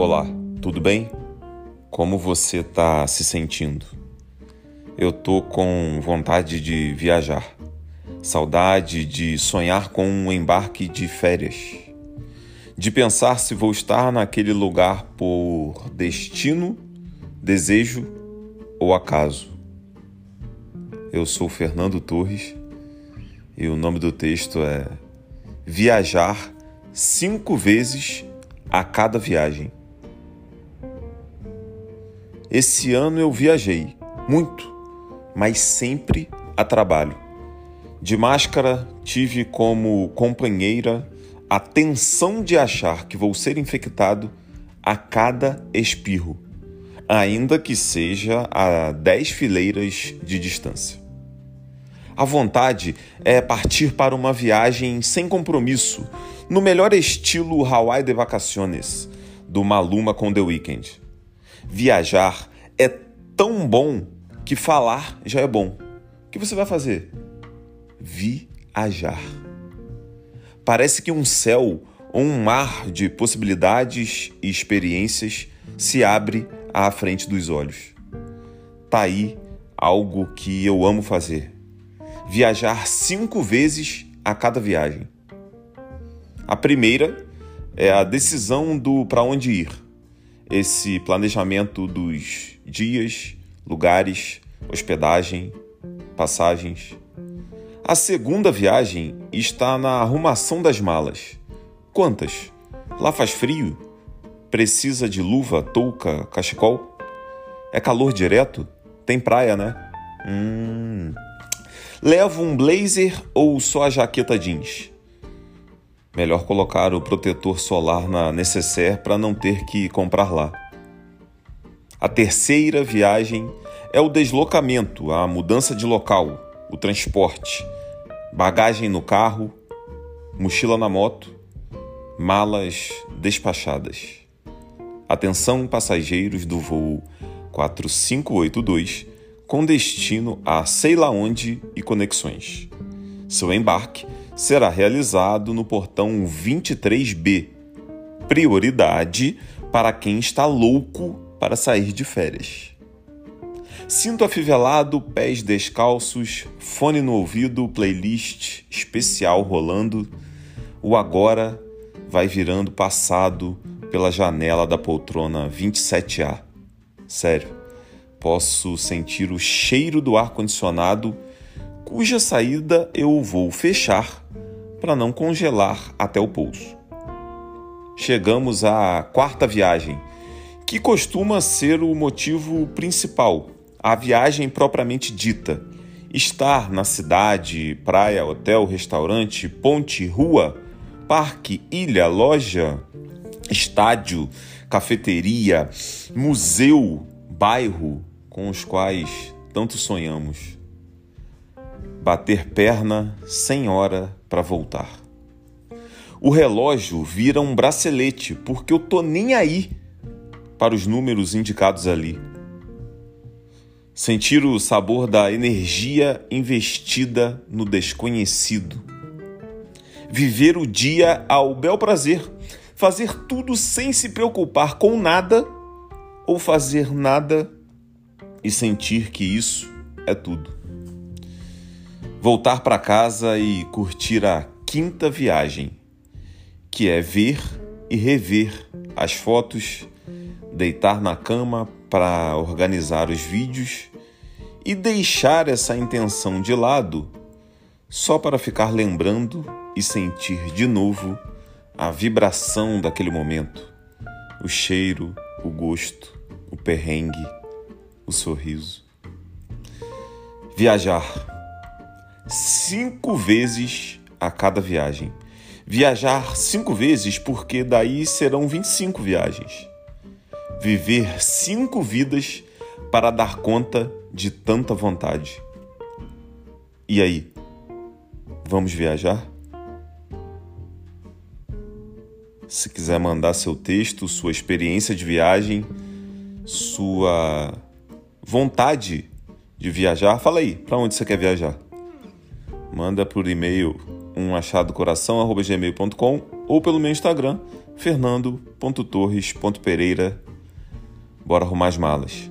Olá, tudo bem? Como você está se sentindo? Eu tô com vontade de viajar, saudade de sonhar com um embarque de férias, de pensar se vou estar naquele lugar por destino, desejo ou acaso. Eu sou Fernando Torres e o nome do texto é Viajar cinco vezes a cada viagem. Esse ano eu viajei muito, mas sempre a trabalho. De máscara, tive como companheira a tensão de achar que vou ser infectado a cada espirro, ainda que seja a dez fileiras de distância. A vontade é partir para uma viagem sem compromisso, no melhor estilo Hawaii de Vacaciones, do Maluma com The Weeknd. Viajar é tão bom que falar já é bom. O que você vai fazer? Viajar. Parece que um céu ou um mar de possibilidades e experiências se abre à frente dos olhos. Tá aí algo que eu amo fazer: viajar cinco vezes a cada viagem. A primeira é a decisão do para onde ir. Esse planejamento dos dias, lugares, hospedagem, passagens. A segunda viagem está na arrumação das malas. Quantas? Lá faz frio? Precisa de luva, touca, cachecol? É calor direto? Tem praia, né? Hum. Levo um blazer ou só a jaqueta jeans? Melhor colocar o protetor solar na necessaire para não ter que comprar lá. A terceira viagem é o deslocamento, a mudança de local, o transporte, bagagem no carro, mochila na moto, malas despachadas. Atenção passageiros do voo 4582 com destino a sei lá onde e conexões. Seu embarque será realizado no portão 23B. Prioridade para quem está louco para sair de férias. Cinto afivelado, pés descalços, fone no ouvido, playlist especial rolando. O agora vai virando passado pela janela da poltrona 27A. Sério, posso sentir o cheiro do ar-condicionado, cuja saída eu vou fechar para não congelar até o pulso. Chegamos à quarta viagem, que costuma ser o motivo principal, a viagem propriamente dita. Estar na cidade, praia, hotel, restaurante, ponte, rua, parque, ilha, loja, estádio, cafeteria, museu, bairro com os quais tanto sonhamos bater perna sem hora para voltar. O relógio vira um bracelete porque eu tô nem aí para os números indicados ali. Sentir o sabor da energia investida no desconhecido. Viver o dia ao bel prazer. Fazer tudo sem se preocupar com nada ou fazer nada e sentir que isso é tudo voltar para casa e curtir a quinta viagem, que é ver e rever as fotos, deitar na cama para organizar os vídeos e deixar essa intenção de lado só para ficar lembrando e sentir de novo a vibração daquele momento, o cheiro, o gosto, o perrengue, o sorriso. Viajar cinco vezes a cada viagem. Viajar cinco vezes, porque daí serão 25 viagens. Viver cinco vidas para dar conta de tanta vontade. E aí? Vamos viajar? Se quiser mandar seu texto, sua experiência de viagem, sua vontade de viajar, fala aí, para onde você quer viajar? Manda por e-mail um achadocoração@gmail.com ou pelo meu Instagram, fernando.torres.pereira. Bora arrumar as malas.